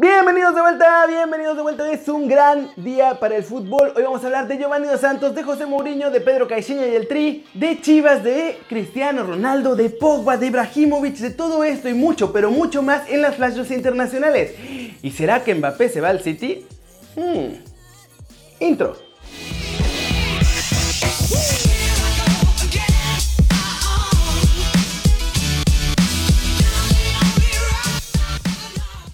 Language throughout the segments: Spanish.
Bienvenidos de vuelta, bienvenidos de vuelta. Es un gran día para el fútbol. Hoy vamos a hablar de Giovanni Dos Santos, de José Mourinho, de Pedro Caixinha y el Tri, de Chivas, de Cristiano Ronaldo, de Pogba, de Ibrahimovic, de todo esto y mucho, pero mucho más en las flashes internacionales. ¿Y será que Mbappé se va al City? Hmm. Intro.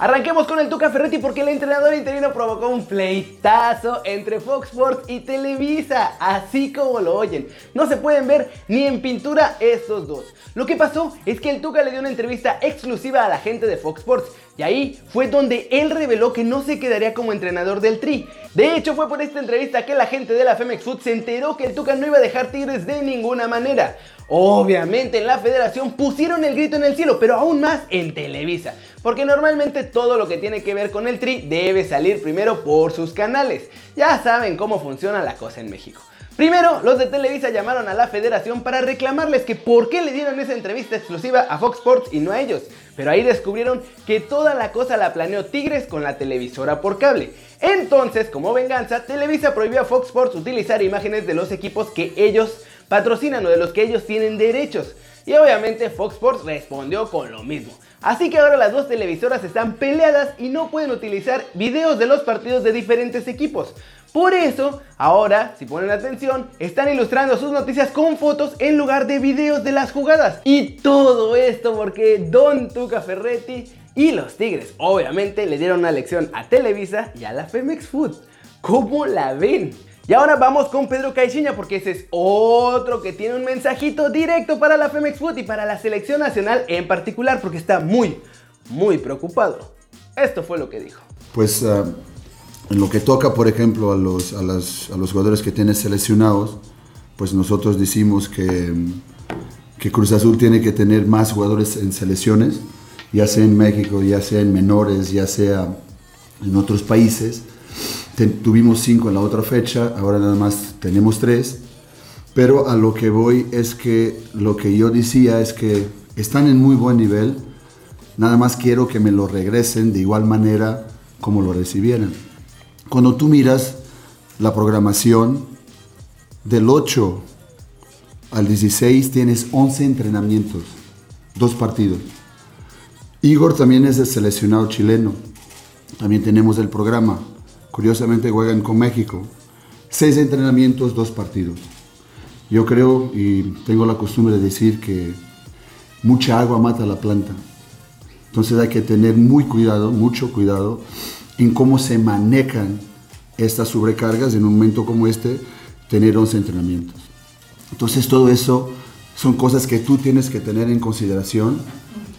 Arranquemos con el Tuca Ferretti porque el entrenador interino provocó un pleitazo entre Fox Sports y Televisa, así como lo oyen. No se pueden ver ni en pintura estos dos. Lo que pasó es que el Tuca le dio una entrevista exclusiva a la gente de Fox Sports y ahí fue donde él reveló que no se quedaría como entrenador del Tri. De hecho, fue por esta entrevista que la gente de la Femex Food se enteró que el Tuca no iba a dejar Tigres de ninguna manera. Obviamente en la federación pusieron el grito en el cielo, pero aún más en Televisa. Porque normalmente todo lo que tiene que ver con el tri debe salir primero por sus canales. Ya saben cómo funciona la cosa en México. Primero, los de Televisa llamaron a la federación para reclamarles que por qué le dieron esa entrevista exclusiva a Fox Sports y no a ellos. Pero ahí descubrieron que toda la cosa la planeó Tigres con la televisora por cable. Entonces, como venganza, Televisa prohibió a Fox Sports utilizar imágenes de los equipos que ellos patrocinan o de los que ellos tienen derechos. Y obviamente Fox Sports respondió con lo mismo. Así que ahora las dos televisoras están peleadas y no pueden utilizar videos de los partidos de diferentes equipos. Por eso, ahora, si ponen atención, están ilustrando sus noticias con fotos en lugar de videos de las jugadas. Y todo esto porque Don Tuca Ferretti y los Tigres, obviamente, le dieron una lección a Televisa y a la Femex Food. ¿Cómo la ven? Y ahora vamos con Pedro Caixinha porque ese es otro que tiene un mensajito directo para la Femex Food y para la selección nacional en particular porque está muy, muy preocupado. Esto fue lo que dijo. Pues uh, en lo que toca, por ejemplo, a los, a, las, a los jugadores que tienen seleccionados, pues nosotros decimos que, que Cruz Azul tiene que tener más jugadores en selecciones, ya sea en México, ya sea en menores, ya sea en otros países tuvimos cinco en la otra fecha, ahora nada más tenemos tres. Pero a lo que voy es que lo que yo decía es que están en muy buen nivel, nada más quiero que me lo regresen de igual manera como lo recibieran. Cuando tú miras la programación, del 8 al 16 tienes 11 entrenamientos, dos partidos. Igor también es el seleccionado chileno, también tenemos el programa. Curiosamente juegan con México. Seis entrenamientos, dos partidos. Yo creo y tengo la costumbre de decir que mucha agua mata la planta. Entonces hay que tener muy cuidado, mucho cuidado en cómo se manejan estas sobrecargas en un momento como este, tener 11 entrenamientos. Entonces todo eso son cosas que tú tienes que tener en consideración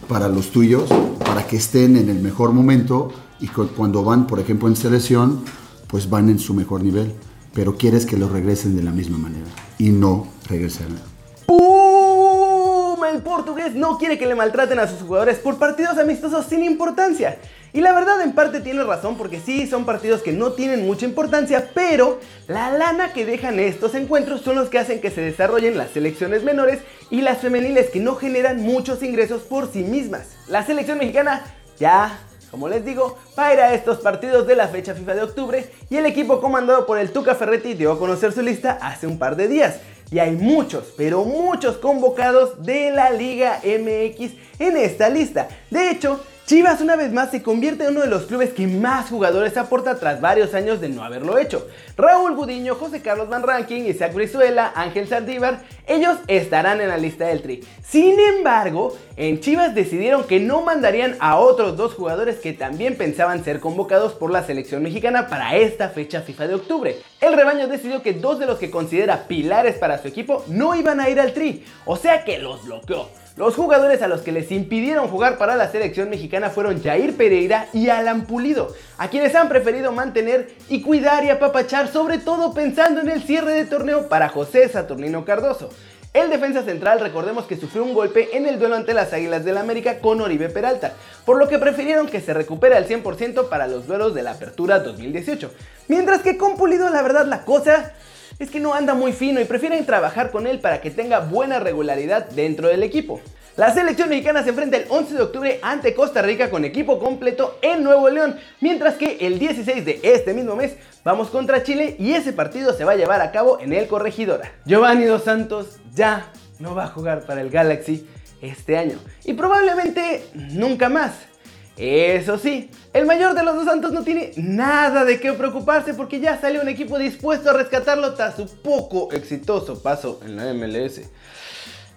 para los tuyos, para que estén en el mejor momento y cuando van, por ejemplo, en selección, pues van en su mejor nivel, pero quieres que los regresen de la misma manera y no regresarán. ¡Pum! El portugués no quiere que le maltraten a sus jugadores por partidos amistosos sin importancia. Y la verdad en parte tiene razón porque sí, son partidos que no tienen mucha importancia, pero la lana que dejan estos encuentros son los que hacen que se desarrollen las selecciones menores y las femeniles que no generan muchos ingresos por sí mismas. La selección mexicana ya como les digo, para a estos partidos de la fecha FIFA de octubre y el equipo comandado por el Tuca Ferretti dio a conocer su lista hace un par de días. Y hay muchos, pero muchos convocados de la Liga MX en esta lista. De hecho, Chivas una vez más se convierte en uno de los clubes que más jugadores aporta tras varios años de no haberlo hecho. Raúl Gudiño, José Carlos Van Ranking, Isaac Brizuela, Ángel Saldívar, ellos estarán en la lista del tri. Sin embargo, en Chivas decidieron que no mandarían a otros dos jugadores que también pensaban ser convocados por la selección mexicana para esta fecha FIFA de octubre. El rebaño decidió que dos de los que considera pilares para su equipo no iban a ir al tri, o sea que los bloqueó. Los jugadores a los que les impidieron jugar para la selección mexicana fueron Jair Pereira y Alan Pulido, a quienes han preferido mantener y cuidar y apapachar, sobre todo pensando en el cierre de torneo para José Saturnino Cardoso. El defensa central, recordemos que sufrió un golpe en el duelo ante las Águilas del América con Oribe Peralta, por lo que prefirieron que se recupere al 100% para los duelos de la Apertura 2018. Mientras que con Pulido, la verdad, la cosa es que no anda muy fino y prefieren trabajar con él para que tenga buena regularidad dentro del equipo. La selección mexicana se enfrenta el 11 de octubre ante Costa Rica con equipo completo en Nuevo León, mientras que el 16 de este mismo mes vamos contra Chile y ese partido se va a llevar a cabo en el Corregidora. Giovanni Dos Santos ya no va a jugar para el Galaxy este año y probablemente nunca más. Eso sí, el mayor de los dos santos no tiene nada de qué preocuparse porque ya sale un equipo dispuesto a rescatarlo tras su poco exitoso paso en la MLS.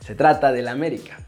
Se trata del América.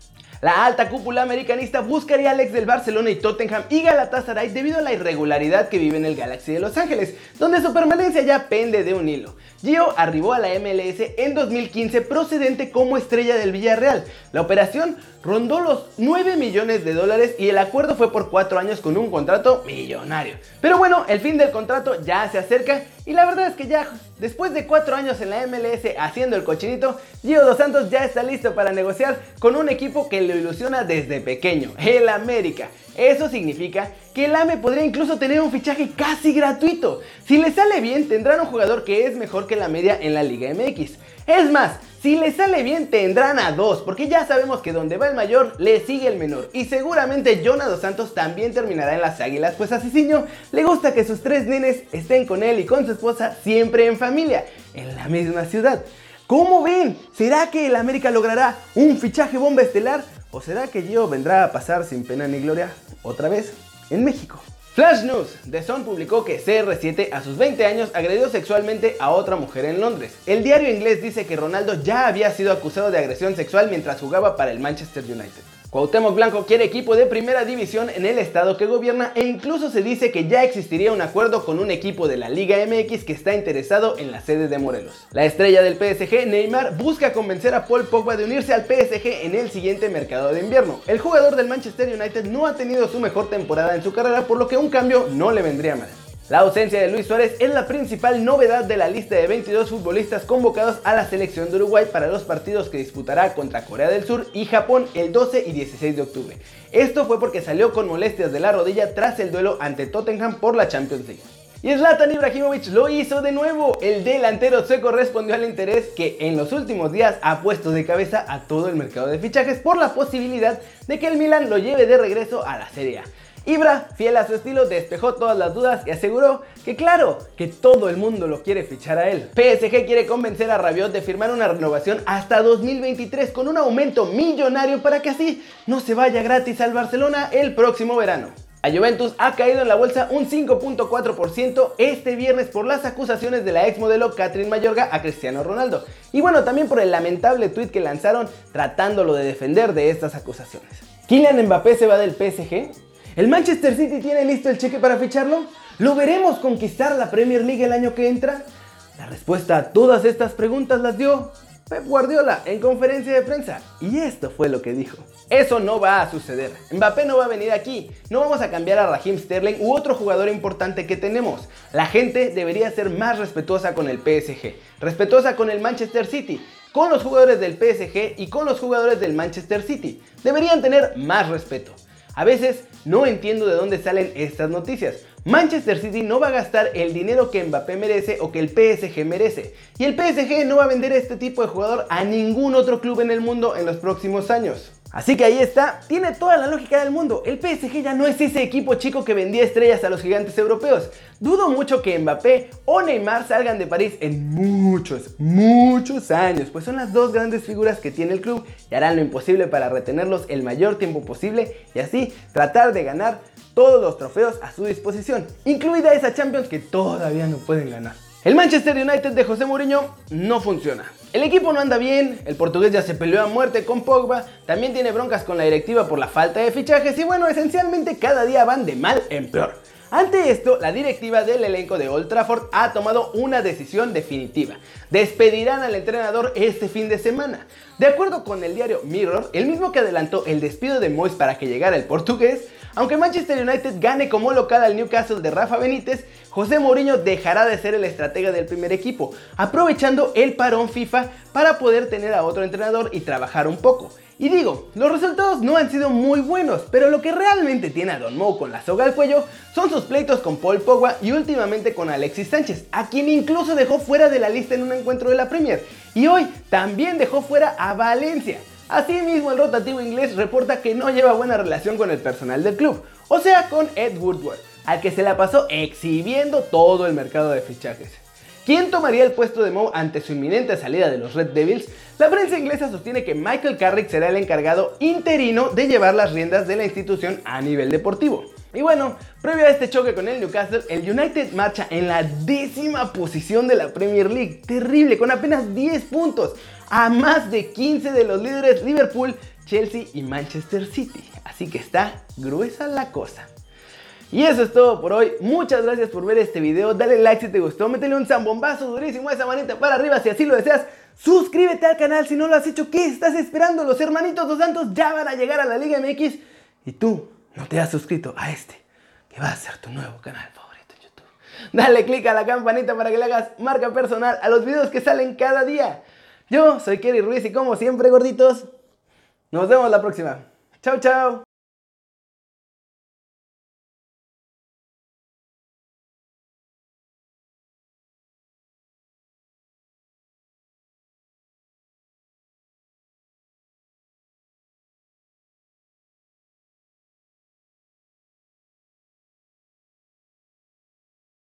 La alta cúpula americanista buscaría a Alex del Barcelona y Tottenham y Galatasaray debido a la irregularidad que vive en el Galaxy de Los Ángeles, donde su permanencia ya pende de un hilo. Gio arribó a la MLS en 2015 procedente como estrella del Villarreal. La operación rondó los 9 millones de dólares y el acuerdo fue por 4 años con un contrato millonario. Pero bueno, el fin del contrato ya se acerca y la verdad es que ya después de 4 años en la MLS haciendo el cochinito, Gio Dos Santos ya está listo para negociar con un equipo que lo ilusiona desde pequeño, el América. Eso significa que el AME podría incluso tener un fichaje casi gratuito. Si le sale bien, tendrán un jugador que es mejor que la media en la Liga MX. Es más, si le sale bien tendrán a dos, porque ya sabemos que donde va el mayor le sigue el menor. Y seguramente Jonah Dos Santos también terminará en las águilas, pues a Cicinho le gusta que sus tres nenes estén con él y con su esposa siempre en familia, en la misma ciudad. ¿Cómo ven? ¿Será que el América logrará un fichaje bomba estelar? ¿O será que Gio vendrá a pasar sin pena ni gloria otra vez en México? Flash News. The Sun publicó que CR7 a sus 20 años agredió sexualmente a otra mujer en Londres. El diario inglés dice que Ronaldo ya había sido acusado de agresión sexual mientras jugaba para el Manchester United. Cuauhtémoc Blanco quiere equipo de primera división en el estado que gobierna e incluso se dice que ya existiría un acuerdo con un equipo de la Liga MX que está interesado en la sede de Morelos. La estrella del PSG, Neymar, busca convencer a Paul Pogba de unirse al PSG en el siguiente mercado de invierno. El jugador del Manchester United no ha tenido su mejor temporada en su carrera, por lo que un cambio no le vendría mal. La ausencia de Luis Suárez es la principal novedad de la lista de 22 futbolistas convocados a la selección de Uruguay para los partidos que disputará contra Corea del Sur y Japón el 12 y 16 de octubre. Esto fue porque salió con molestias de la rodilla tras el duelo ante Tottenham por la Champions League. Y Zlatan Ibrahimovic lo hizo de nuevo. El delantero sueco respondió al interés que en los últimos días ha puesto de cabeza a todo el mercado de fichajes por la posibilidad de que el Milan lo lleve de regreso a la Serie A. Ibra, fiel a su estilo, despejó todas las dudas y aseguró que claro, que todo el mundo lo quiere fichar a él. PSG quiere convencer a Rabiot de firmar una renovación hasta 2023 con un aumento millonario para que así no se vaya gratis al Barcelona el próximo verano. La Juventus ha caído en la bolsa un 5.4% este viernes por las acusaciones de la ex modelo Catherine Mayorga a Cristiano Ronaldo. Y bueno, también por el lamentable tweet que lanzaron tratándolo de defender de estas acusaciones. ¿Kylian Mbappé se va del PSG? ¿El Manchester City tiene listo el cheque para ficharlo? ¿Lo veremos conquistar la Premier League el año que entra? La respuesta a todas estas preguntas las dio Pep Guardiola en conferencia de prensa. Y esto fue lo que dijo. Eso no va a suceder. Mbappé no va a venir aquí. No vamos a cambiar a Raheem Sterling u otro jugador importante que tenemos. La gente debería ser más respetuosa con el PSG, respetuosa con el Manchester City, con los jugadores del PSG y con los jugadores del Manchester City. Deberían tener más respeto. A veces no entiendo de dónde salen estas noticias. Manchester City no va a gastar el dinero que Mbappé merece o que el PSG merece. Y el PSG no va a vender este tipo de jugador a ningún otro club en el mundo en los próximos años. Así que ahí está, tiene toda la lógica del mundo. El PSG ya no es ese equipo chico que vendía estrellas a los gigantes europeos. Dudo mucho que Mbappé o Neymar salgan de París en muchos, muchos años, pues son las dos grandes figuras que tiene el club y harán lo imposible para retenerlos el mayor tiempo posible y así tratar de ganar todos los trofeos a su disposición, incluida esa Champions que todavía no pueden ganar. El Manchester United de José Mourinho no funciona. El equipo no anda bien, el portugués ya se peleó a muerte con Pogba, también tiene broncas con la directiva por la falta de fichajes y bueno, esencialmente cada día van de mal en peor. Ante esto, la directiva del elenco de Old Trafford ha tomado una decisión definitiva. Despedirán al entrenador este fin de semana. De acuerdo con el diario Mirror, el mismo que adelantó el despido de Moyes para que llegara el portugués, aunque Manchester United gane como local al Newcastle de Rafa Benítez, José Mourinho dejará de ser el estratega del primer equipo, aprovechando el parón FIFA para poder tener a otro entrenador y trabajar un poco. Y digo, los resultados no han sido muy buenos, pero lo que realmente tiene a Don Mo con la soga al cuello son sus pleitos con Paul Pogba y últimamente con Alexis Sánchez, a quien incluso dejó fuera de la lista en un encuentro de la Premier. Y hoy también dejó fuera a Valencia. Asimismo, el rotativo inglés reporta que no lleva buena relación con el personal del club, o sea, con Ed Woodward, al que se la pasó exhibiendo todo el mercado de fichajes. ¿Quién tomaría el puesto de Moe ante su inminente salida de los Red Devils? La prensa inglesa sostiene que Michael Carrick será el encargado interino de llevar las riendas de la institución a nivel deportivo. Y bueno, previo a este choque con el Newcastle, el United marcha en la décima posición de la Premier League. Terrible, con apenas 10 puntos, a más de 15 de los líderes Liverpool, Chelsea y Manchester City. Así que está gruesa la cosa. Y eso es todo por hoy. Muchas gracias por ver este video. Dale like si te gustó. Métele un zambombazo durísimo a esa manita para arriba si así lo deseas. Suscríbete al canal si no lo has hecho. ¿Qué estás esperando? Los hermanitos dos santos ya van a llegar a la Liga MX. Y tú no te has suscrito a este, que va a ser tu nuevo canal favorito en YouTube. Dale click a la campanita para que le hagas marca personal a los videos que salen cada día. Yo soy Kerry Ruiz y como siempre, gorditos, nos vemos la próxima. Chao, chao.